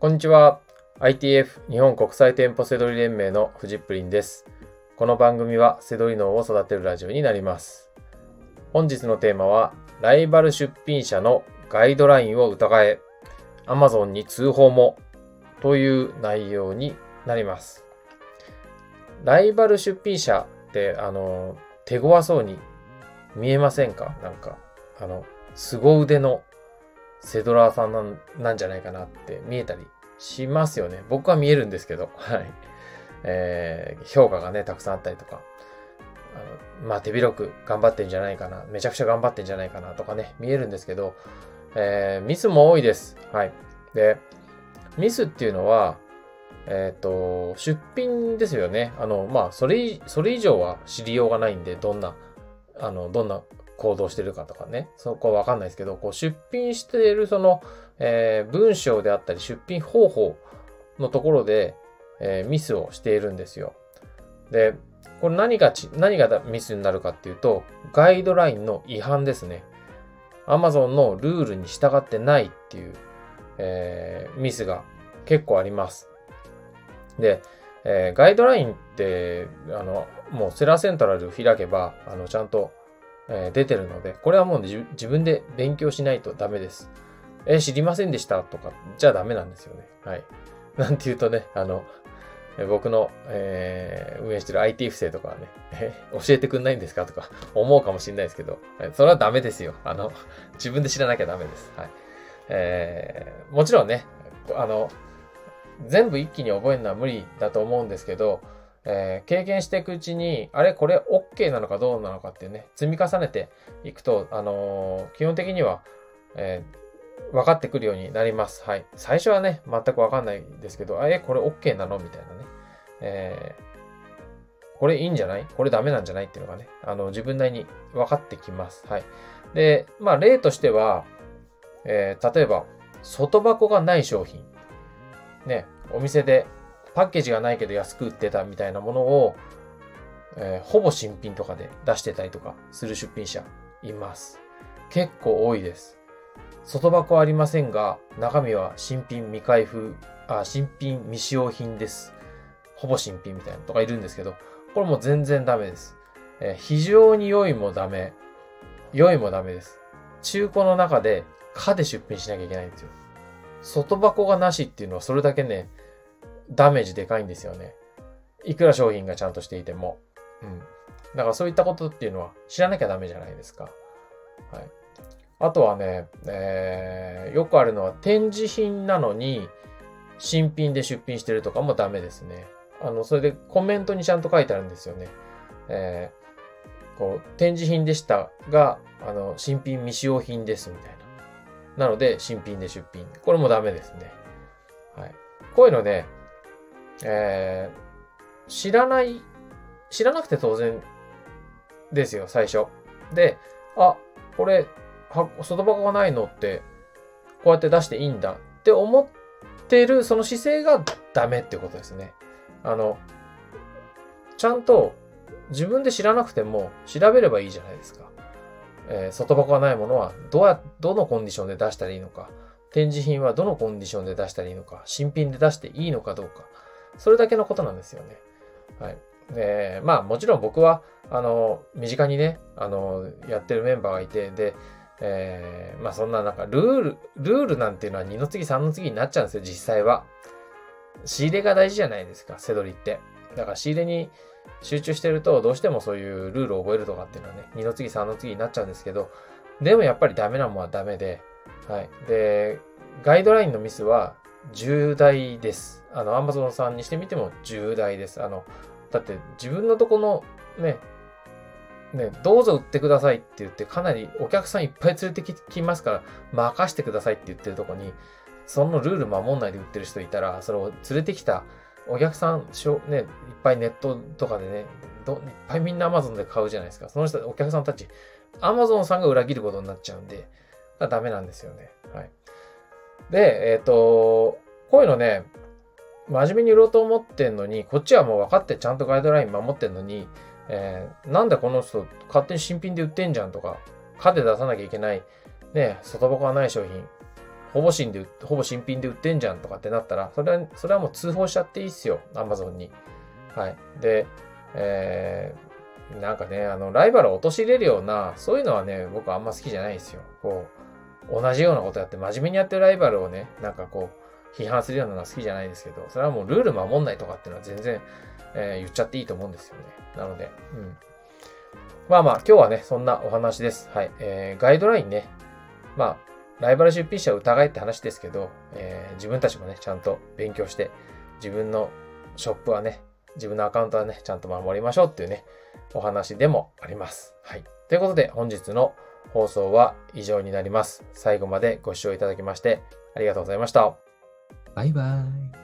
こんにちは。ITF 日本国際店舗セドリ連盟のフジップリンです。この番組はセドリ脳を育てるラジオになります。本日のテーマは、ライバル出品者のガイドラインを疑え、Amazon に通報もという内容になります。ライバル出品者って、あの、手強そうに見えませんか？なんか、あの、凄腕のセドラーさんなんなんじゃないかなって見えたりしますよね。僕は見えるんですけど、はい。えー、評価がね、たくさんあったりとか、あのまあ手広く頑張ってんじゃないかな、めちゃくちゃ頑張ってんじゃないかなとかね、見えるんですけど、えー、ミスも多いです。はい。で、ミスっていうのは、えっ、と、出品ですよね。あの、まあ、それ、それ以上は知りようがないんで、どんな、あの、どんな行動してるかとかね、そこはわかんないですけど、こう出品しているその、えー文章であったり出品方法のところで、えーミスをしているんですよ。で、これ何がち、何がミスになるかっていうと、ガイドラインの違反ですね。Amazon のルールに従ってないっていう、えーミスが結構あります。で、えーガイドラインって、あの、もうセラーセントラル開けば、あの、ちゃんと、え出てるので、これはもう自自分で勉強しないとダメです。え知りませんでした？とか、じゃあダメなんですよね。はい。なんて言うとね、あの、僕の、えー運営してる IT 不正とかはね、え教えてくんないんですか？とか思うかもしれないですけど、それはダメですよ。あの、自分で知らなきゃダメです。はい。えーもちろんね、あの、全部一気に覚えるのは無理だと思うんですけど、えー経験していくうちに、あれこれ OK なのかどうなのかっていうね、積み重ねていくと、あのー基本的には、えー分かってくるようになります。はい。最初はね、全く分かんないですけど、あえ、これ OK なのみたいなね。えこれいいんじゃない？これダメなんじゃない？っていうのがね、あの、自分なりに分かってきます。はい。で、まあ、例としては、え例えば、外箱がない商品。ね、お店でパッケージがないけど安く売ってたみたいなものを、えーほぼ新品とかで出してたりとかする出品者います。結構多いです。外箱はありませんが、中身は新品未開封、あ、新品未使用品です。ほぼ新品みたいなとかいるんですけど、これも全然ダメです。えー非常に良いもダメ。良いもダメです。中古の中で、かで出品しなきゃいけないんですよ。外箱がなしっていうのはそれだけね、ダメージでかいんですよね。いくら商品がちゃんとしていても。うん。だからそういったことっていうのは知らなきゃダメじゃないですか。はい。あとはね、えー、よくあるのは展示品なのに新品で出品してるとかもダメですね。あの、それでコメントにちゃんと書いてあるんですよね。えー、こう、展示品でしたが、あの、新品未使用品ですみたいな。なので、新品で出品。これもダメですね。はい。こういうのね、えー、知らない、知らなくて当然ですよ、最初。で、あ、これ、外箱がないのって、こうやって出していいんだって思ってる、その姿勢がダメってことですね。あの、ちゃんと自分で知らなくても調べればいいじゃないですか。えー外箱がないものはどうや、どのコンディションで出したらいいのか、展示品はどのコンディションで出したらいいのか、新品で出していいのかどうか、それだけのことなんですよね。はい。で、まあもちろん僕は、あの、身近にね、あの、やってるメンバーがいて、で、えーまあそんななんかルール、ルールなんていうのは2の次3の次になっちゃうんですよ、実際は。仕入れが大事じゃないですか、セドリって。だから仕入れに集中してると、どうしてもそういうルールを覚えるとかっていうのはね、2の次3の次になっちゃうんですけど、でもやっぱりダメなものはダメで、はい。で、ガイドラインのミスは重大です。あの、アマゾンさんにしてみても重大です。あの、だって自分のとこのね、ね、どうぞ売ってくださいって言って、かなりお客さんいっぱい連れてきますから、任してくださいって言ってるとこに、そのルール守んないで売ってる人いたら、それを連れてきたお客さん、しょね、いっぱいネットとかでね、どいっぱいみんな Amazon で買うじゃないですか。その人、お客さんたち、Amazon さんが裏切ることになっちゃうんで、だダメなんですよね。はい。で、えっ、と、こういうのね、真面目に売ろうと思ってんのに、こっちはもう分かってちゃんとガイドライン守ってんのに、えーなんでこの人勝手に新品で売ってんじゃんとか、価で出さなきゃいけない、ね、外箱がない商品、ほぼ新で、ほぼ新品で売ってんじゃんとかってなったら、それは、それはもう通報しちゃっていいっすよ。アマゾンに。はい。で、えー、なんかね、あの、ライバルを陥れるような、そういうのはね、僕あんま好きじゃないんですよ。こう、同じようなことやって、真面目にやってるライバルをね、なんかこう、批判するようなのは好きじゃないですけど、それはもうルール守んないとかっていうのは全然、えー、言っちゃっていいと思うんですよね。なので、うん。まあまあ、今日はね、そんなお話です。はい。えー、ガイドラインね。まあ、ライバル出品者を疑いって話ですけど、えー、自分たちもね、ちゃんと勉強して、自分のショップはね、自分のアカウントはね、ちゃんと守りましょうっていうね、お話でもあります。はい。ということで、本日の放送は以上になります。最後までご視聴いただきまして、ありがとうございました。バイバイ。